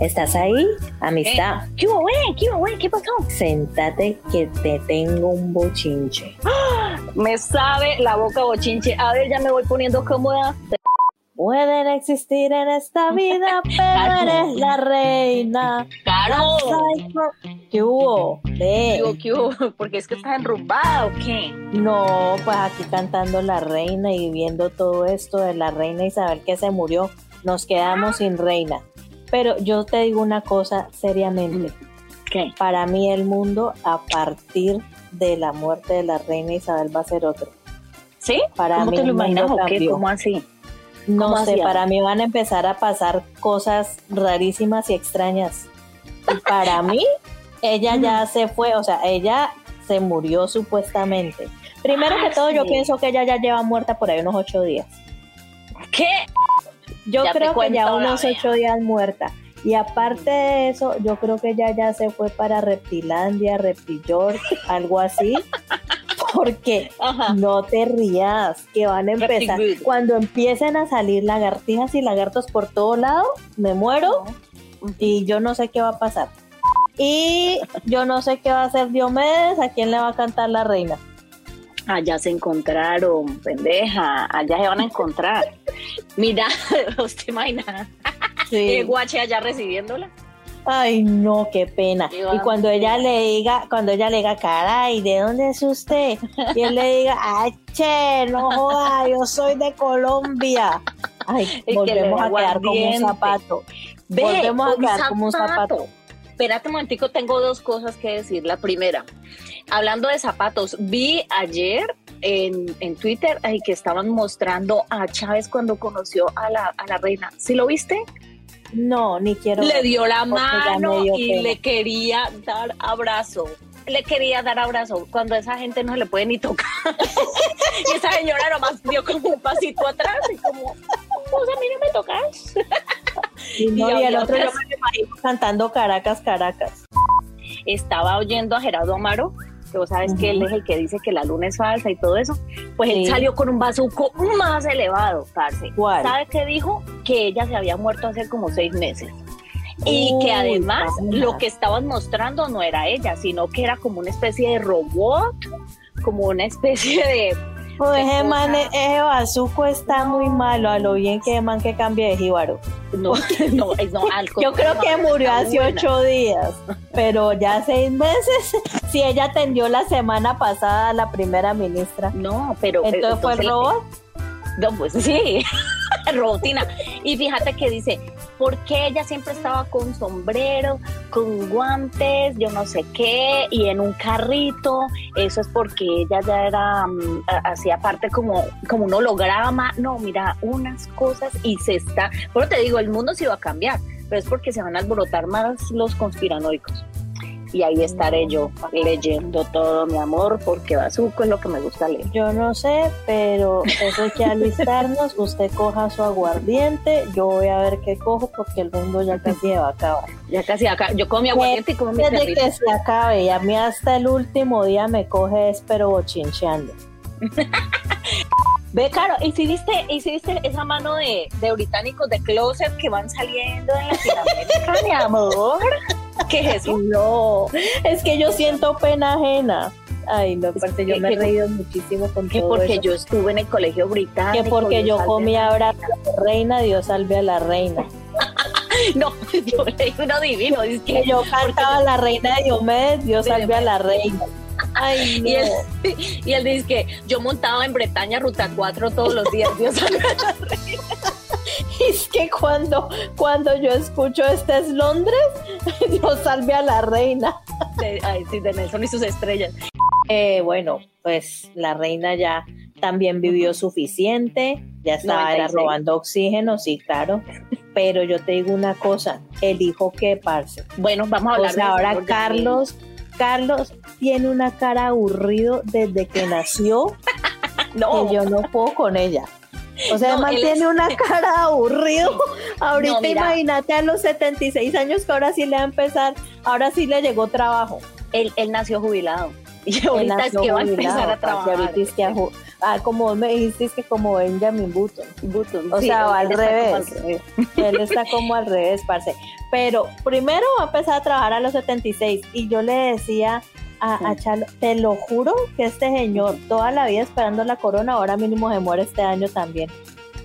¿estás ahí? Amistad. ¿Qué hubo, güey? ¿Qué hubo, güey? ¿Qué pasó? Séntate que te tengo un bochinche. Me sabe la boca bochinche. A ver, ya me voy poniendo cómoda. Pueden existir en esta vida, pero Claro. eres la reina. ¡Caro! ¿Qué hubo? ¿Qué hubo, qué hubo? ¿Porque es que estás enrumbada o qué? No, pues aquí cantando la reina y viendo todo esto de la reina Isabel que se murió, nos quedamos sin reina. Pero yo te digo una cosa seriamente. ¿Qué? Para mí el mundo a partir de la muerte de la reina Isabel va a ser otro. ¿Sí? Para ¿Cómo mí te lo imaginas o qué? cambió. ¿Cómo así? No ¿Cómo sé, hacía? para mí van a empezar a pasar cosas rarísimas y extrañas. Y para mí, ella ya se fue, o sea, ella se murió supuestamente. Primero Ah, que todo, yo pienso que ella ya lleva muerta por ahí unos ocho días. ¿Qué? Yo Ya creo que ya unos ocho días muerta. Y aparte de eso, yo creo que ella ya se fue para Reptilandia, Reptilor, algo así. Porque Ajá. no te rías, que van a empezar. Cuando empiecen a salir lagartijas y lagartos por todo lado, me muero y yo no sé qué va a pasar. Y yo no sé qué va a hacer Diomedes, a quién le va a cantar la reina. Allá se encontraron, pendeja. Allá se van a encontrar. Mira, ¿usted imagina? El guache allá recibiéndola. Ay, no, qué pena. Y cuando ella le diga, cuando ella le diga, caray, ¿de dónde es usted? Y él le diga, ay, che, no joda, yo soy de Colombia. Ay, Y volvemos a quedar como un zapato. Ve, Volvemos a quedar como un zapato. Espérate un momentico, tengo dos cosas que decir. La primera, hablando de zapatos, vi ayer en, en Twitter ay, que estaban mostrando a Chávez cuando conoció a la, a la reina. ¿Sí lo viste? No, ni quiero. Le dio la mano dio y pena. le quería dar abrazo. Le quería dar abrazo cuando a esa gente no se le puede ni tocar. y esa señora nomás dio como un pasito atrás y como, pues a mí no me tocas. Y, no, y y el otro yo otras- me lo imagino cantando Caracas, Caracas. estaba oyendo a Gerardo Amaro, que vos sabes que él es el que dice que la luna es falsa y todo eso, pues él salió con un bazuco más elevado, parce. ¿Cuál? ¿Sabe qué dijo? Que ella se había muerto hace como seis meses. Y Uy, que además lo que estaban mostrando no era ella, sino que era como una especie de robot, como una especie de... Qué ese man, ese bazuco está muy malo, a lo bien que man que cambia de jíbaro. No, no, es- no, al Yo creo que murió hace buena. ocho días, pero ya seis meses. Si ella atendió la semana pasada a la primera ministra, No, pero... entonces fue el robot. No, pues sí, robotina. Y fíjate que dice, ¿por qué ella siempre estaba con sombrero, con guantes, yo no sé qué, y en un carrito? Eso es porque ella ya era, a- hacía parte como, como un holograma. No, mira, unas cosas y se está... Pero te digo, el mundo se iba a cambiar, pero es porque se van a alborotar más los conspiranoicos. Y ahí estaré yo leyendo todo, mi amor, porque Bazuco es lo que me gusta leer. Yo no sé, pero eso hay que alistarnos. Usted coja su aguardiente, yo voy a ver qué cojo porque el mundo ya casi va a acabar. Ya casi acá, yo como mi aguardiente y como mi Desde que se acabe, y a mí hasta el último día me coge es pero bochincheando. Ve, Caro, ¿y si viste, y si viste esa mano de, de británicos de closet que van saliendo en Latinoamérica, mi amor? ¿Qué es eso? No, es que yo siento pena ajena. Ay, no, aparte yo que- me he que- reído muchísimo con Que todo porque eso. yo estuve en el colegio británico. que porque Dios yo salve comí a- abrazo de reina, Dios salve a la reina. No, yo leí uno divino, dice Que que yo cantaba la reina de Diomedes, Dios salve a la reina. Ay, no. Y él, y él dice que yo montaba en Bretaña Ruta 4 todos los días, Dios salve a la reina. Es que cuando, cuando yo escucho este es Londres, Dios salve a la reina. De, ay, sí, de Nelson y sus estrellas. Eh, bueno, pues la reina ya también vivió suficiente, ya estaba era 96. robando oxígeno, sí, claro. Pero yo te digo una cosa, el hijo que parce. Bueno, vamos a O hablar sea, ahora Carlos, Carlos tiene una cara aburrido desde que nació No, que yo no puedo con ella. O sea, No, además él tiene es- una cara aburrido. Ahorita No, imagínate a los 76 años que ahora sí le va a empezar, ahora sí le llegó trabajo. él, él nació jubilado. Y ahorita es que va a empezar a trabajar. ahorita es que a ju- ah, como me dijiste, es que como Benjamin Button. Button, O sea, al revés. al revés. Él está como al revés, parce. Pero primero va a empezar a trabajar a los 76 y yo le decía a, a Chalo, te lo juro que este señor toda la vida esperando la corona, ahora mínimo se muere este año también.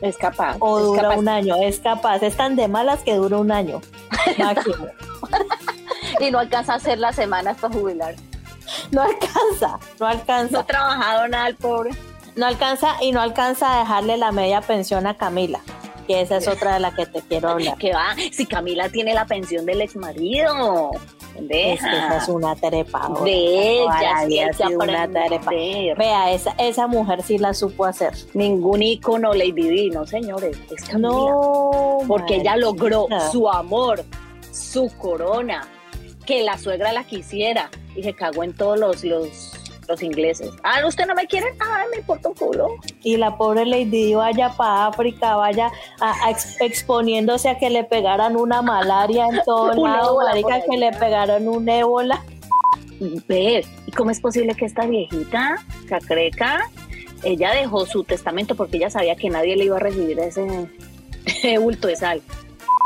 Es capaz. O es dura capaz. un año, es capaz, es tan de malas que dura un año máximo. Y no alcanza a hacer las semanas para jubilar. No alcanza, no No alcanza, ha trabajado nada el pobre. no alcanza y no alcanza a dejarle la media pensión a Camila, que esa es otra de la que te quiero hablar. Que va, si Camila tiene la pensión del ex Es que esa es una trepadora. de ella, la sí, sido una trepa. Vea, esa, esa mujer sí la supo hacer. Ningún ícono Lady Di, no señores, es. No, porque ella logró su amor, su corona, que la suegra la quisiera y se cagó en todos los, los, los ingleses. Ah, ¿usted no me quiere? Ay, me importa un culo. Y la pobre Lady vaya para África, vaya a- a ex- exponiéndose a que le pegaran una malaria en todo Un lado, marica, que le pegaron un ébola. Ve, ¿y cómo es posible que esta viejita, Cacreca, ella dejó su testamento porque ella sabía que nadie le iba a recibir ese, ese bulto de sal?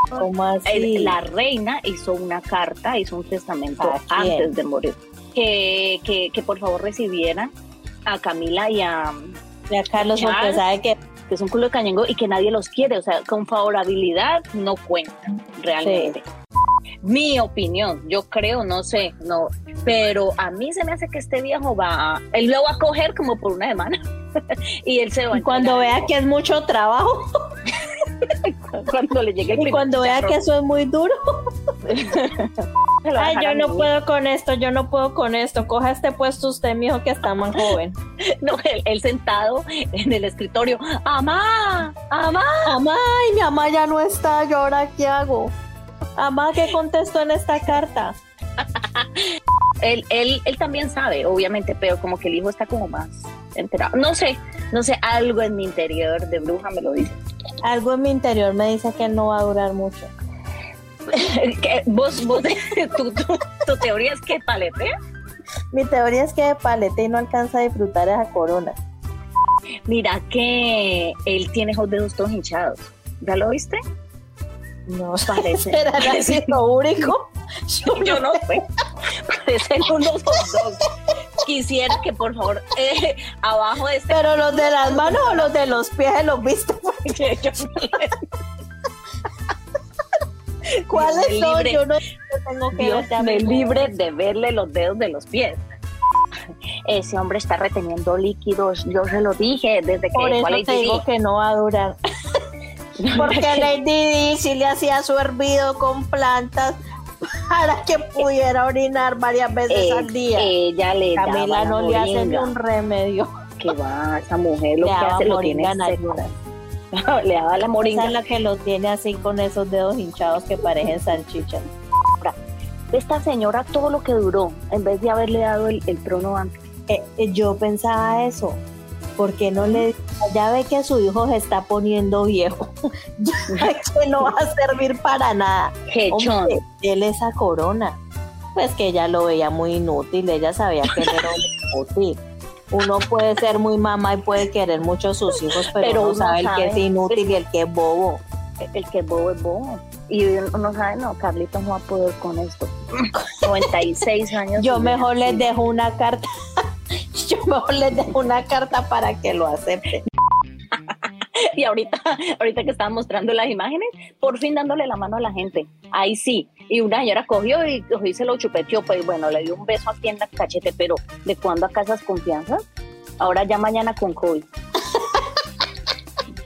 ¿Cómo así? La reina hizo una carta, hizo un testamento antes de morir. Que, que, que por favor recibieran a Camila y a, Y a Carlos, porque Charles. sabe que que es un culo de cañengo y que nadie los quiere, o sea, con favorabilidad no cuentan realmente. Mi opinión, yo creo, no sé, no, pero a mí se me hace que este viejo va, él lo va a coger como por una semana y él se va a y cuando vea que es mucho trabajo. Cuando le llegue el y cuando vea que eso es muy duro, ay, yo no puedo con esto, yo no puedo con esto, coja este puesto usted, mijo, que está más joven. No, él, él sentado en el escritorio, ¡Amá! ¡Amá! Mamá, ay, mi mamá ya no está, ¿yo ahora qué hago? Mamá, ¿qué contesto en esta carta? Él, él, él también sabe, obviamente, pero como que el hijo está como más enterado. No sé, no sé, algo en mi interior de bruja me lo dice. Algo en mi interior me dice que no va a durar mucho. ¿Qué? ¿Vos, vos, tu, tu, tu teoría es que paletea? Mi teoría es que palete y no alcanza a disfrutar esa corona. Mira que él tiene los dedos todos hinchados. ¿Ya lo viste? No, Parece. ¿Será ácido úrico? Yo no sé. Parecen unos dogs. Quisiera que por favor eh, abajo de este Pero los de las manos o los de los pies los viste. que yo ¿Cuáles son? libre. Yo no tengo que Dios me libre de verle los dedos de los pies. Ese hombre está reteniendo líquidos, yo se lo dije desde que Por eso te digo Di. que no va a durar. Porque Lady Di sí le hacía su hervido con plantas para que pudiera orinar varias veces Eh, al día. Ella le Camila no le hace ni un remedio. Que va, esa mujer lo Le que hace lo tiene le daba la Esa moringa. es la que lo tiene así con esos dedos hinchados que parecen salchichas. Esta señora todo lo que duró, en vez de haberle dado el, el trono antes. Eh, eh, yo pensaba eso. ¿Por qué no le ya ve que su hijo se está poniendo viejo? ya que no va a servir para nada. Hombre, él esa corona. Pues que ella lo veía muy inútil, ella sabía que él era un inútil. Uno puede ser muy mamá y puede querer mucho a sus hijos, pero, Pero uno sabe el que es inútil y el que es bobo. El que es bobo es bobo. Y uno sabe, no, Carlitos no va a poder con esto. 96 años. Yo mejor les así. dejo una carta. Yo mejor les dejo una carta para que lo acepten. Y ahorita, ahorita que estaba mostrando las imágenes, por fin dándole la mano a la gente. Ahí sí. Y una señora cogió y, y se lo chupeteó. Pues bueno, le dio un beso aquí en la cachete, pero ¿de cuándo acá esas confianzas? Ahora ya mañana con COVID.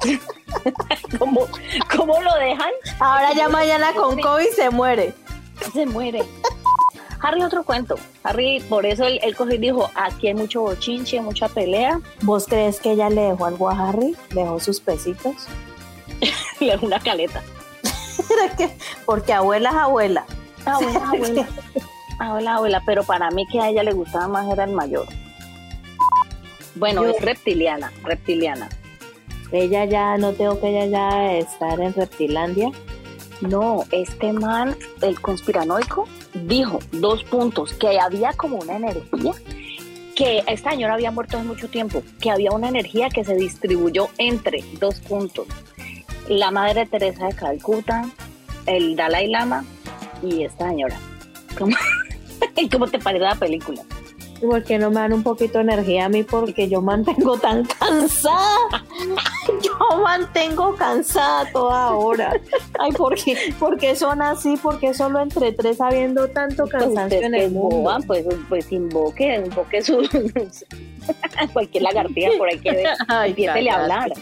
¿Cómo, ¿Cómo lo dejan? Ahora ya mañana con COVID se muere. Se muere. Harry, otro cuento. Harry, por eso él, él cogió y dijo: aquí hay mucho bochinche, mucha pelea. ¿Vos crees que ella le dejó algo a Harry? ¿Le dejó sus pesitos? Le dejó una caleta. Era que- porque abuela es abuela. Abuela, abuela. Abuela, abuela, pero para mí que a ella le gustaba más era el mayor. Bueno, Yo- es reptiliana, reptiliana. Ella ya, no tengo que ella ya estar en Reptilandia. No, este man, el conspiranoico, dijo dos puntos, que había como una energía, que esta señora había muerto hace mucho tiempo, que había una energía que se distribuyó entre dos puntos. La Madre Teresa de Calcuta, el Dalai Lama y esta señora. ¿Cómo, ¿Cómo te parece la película? ¿Por qué no me dan un poquito de energía a mí? Porque yo mantengo tan cansada. Yo mantengo cansada toda hora. Ay, ¿por qué? ¿Por qué son así? ¿Por qué solo entre tres habiendo tanto cansancio Usted en el mundo? boba, pues, pues invoque, invoque su... cualquier lagartija por ahí que ve. Ay, Empiécele a hablar.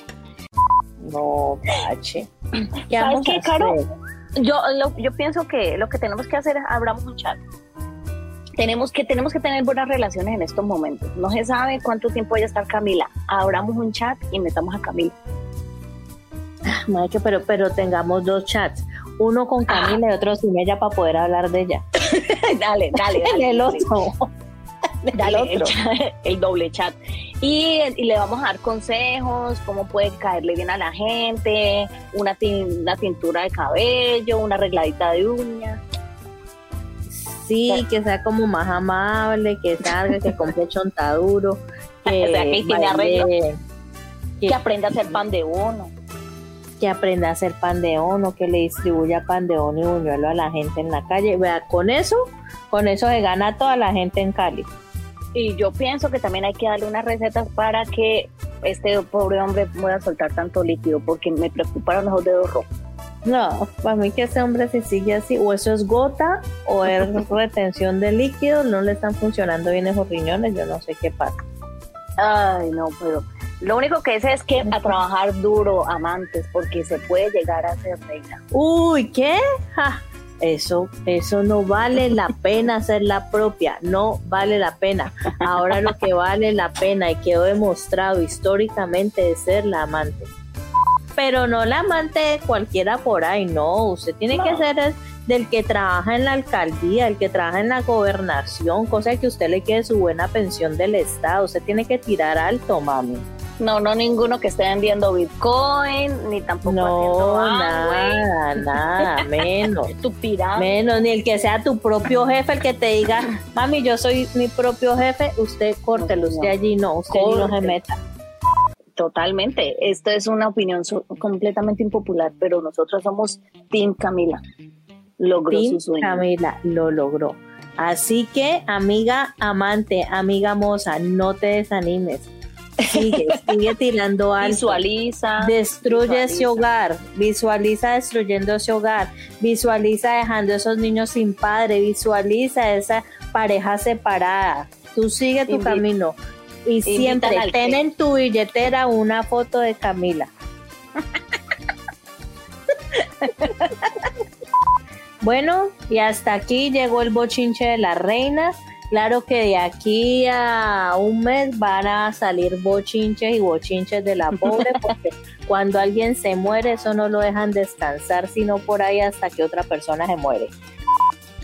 No, Pache. ¿Qué ¿Sabes qué, Caro? Yo, lo- yo pienso que lo que tenemos que hacer es abramos un chat. Tenemos que, tenemos que tener buenas relaciones en estos momentos. No se sabe cuánto tiempo vaya a estar Camila. Abramos un chat y metamos a Camila. Macho, pero, pero tengamos dos chats. Uno con Camila y otro sin ella para poder hablar de ella. dale, dale, dale. el otro. Dale, el el, otro. el doble chat. Y, y le vamos a dar consejos, cómo puede caerle bien a la gente, una, tin- una tintura de cabello, una arregladita de uñas. Sí, que sea como más amable, que salga, que compre chontaduro. Que, O sea, que tiene arreglo. baile, que, Que aprenda a hacer pan de uno. que aprenda a hacer pan de ono, que le distribuya pan de ono y buñuelo a la gente en la calle. Vea, con eso, con eso se gana toda la gente en Cali. Y yo pienso que también hay que darle unas recetas para que este pobre hombre pueda soltar tanto líquido, porque me preocuparon los dedos rojos. No, para mí que ese hombre se sigue así, o eso es gota, o es retención de líquidos, no le están funcionando bien esos riñones, yo no sé qué pasa. Ay, no, pero lo único que sé es que a trabajar duro, amantes, porque se puede llegar a ser reina. Uy, ¿qué? Ja, eso, eso no vale la pena hacer la propia, no vale la pena. Ahora lo que vale la pena y quedó demostrado históricamente es ser la amante. Pero no la amante de cualquiera por ahí, no, usted tiene No. que ser el del que trabaja en la alcaldía, el que trabaja en la gobernación, cosa que usted le quede su buena pensión del Estado, usted tiene que tirar alto, mami. No, no ninguno que esté vendiendo Bitcoin, ni tampoco haciendo No, Amway, nada, nada, menos. tu pirámide. Menos, ni el que sea tu propio jefe, el que te diga, mami, yo soy mi propio jefe, usted córtelo, No, usted allí no, usted allí no se meta. Totalmente. Esto es una opinión completamente impopular, pero nosotros somos Team Camila. Logró Team su sueño. Camila lo logró. Así que, amiga amante, amiga moza, no te desanimes. Sigue, sigue tirando alto. Visualiza. Destruye ese hogar, visualiza destruyendo ese hogar, visualiza dejando a esos niños sin padre, visualiza esa pareja separada. Tú sigue tu camino y siempre ten en tu billetera una foto de Camila. bueno, y hasta aquí llegó el bochinche de la reina. Claro que de aquí a un mes van a salir bochinches y bochinches de la pobre, porque cuando alguien se muere, eso no lo dejan descansar, sino por ahí hasta que otra persona se muere.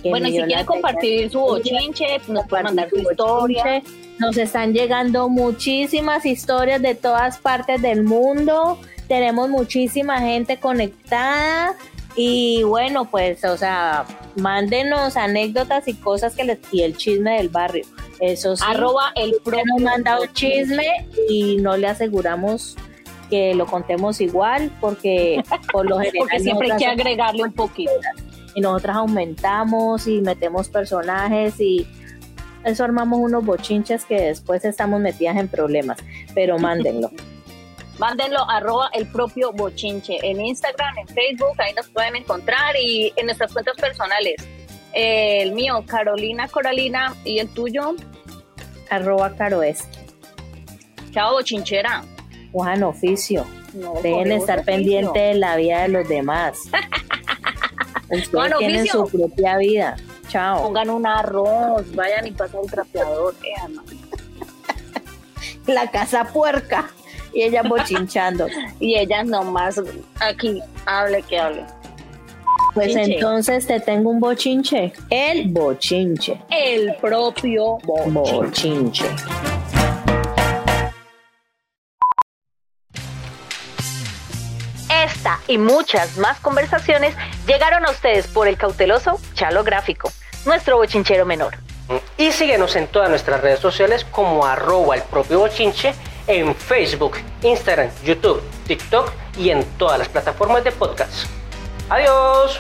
Que Bueno, y si quieren compartir su bochinche, nos pueden mandar su historia. bochinche. Nos están llegando muchísimas historias de todas partes del mundo. Tenemos muchísima gente conectada. Y bueno, pues, o sea, mándenos anécdotas y cosas que les y el chisme del barrio. Eso sí, Arroba el propio nos manda un chisme y no le aseguramos que lo contemos igual porque por lo general Porque siempre hay que agregarle un poquito. y nosotras aumentamos y metemos personajes y eso armamos unos bochinches que después estamos metidas en problemas, pero mándenlo. Mándenlo arroba el propio bochinche en Instagram, en Facebook, ahí nos pueden encontrar y en nuestras cuentas personales. El mío, Carolina Coralina, y el tuyo, Arroba Caroes, Chao Bochinchera. Juan Oficio. No, estar oficio. pendientes de la vida de los demás. Ustedes Juan tienen Oficio. su propia vida. Chao. Pongan un arroz, vayan y pasen el trapeador. Eh. La casa puerca. Y ella bochinchando. Y ellas nomás aquí, hable que hable. Pues Chinche. entonces te tengo un bochinche. El bochinche. El propio bochinche. Bochinche. Esta y muchas más conversaciones llegaron a ustedes por el cauteloso Chalo Gráfico, nuestro bochinchero menor. Y síguenos en todas nuestras redes sociales como arroba el propio bochinche en Facebook, Instagram, YouTube, TikTok y en todas las plataformas de podcast. Adiós.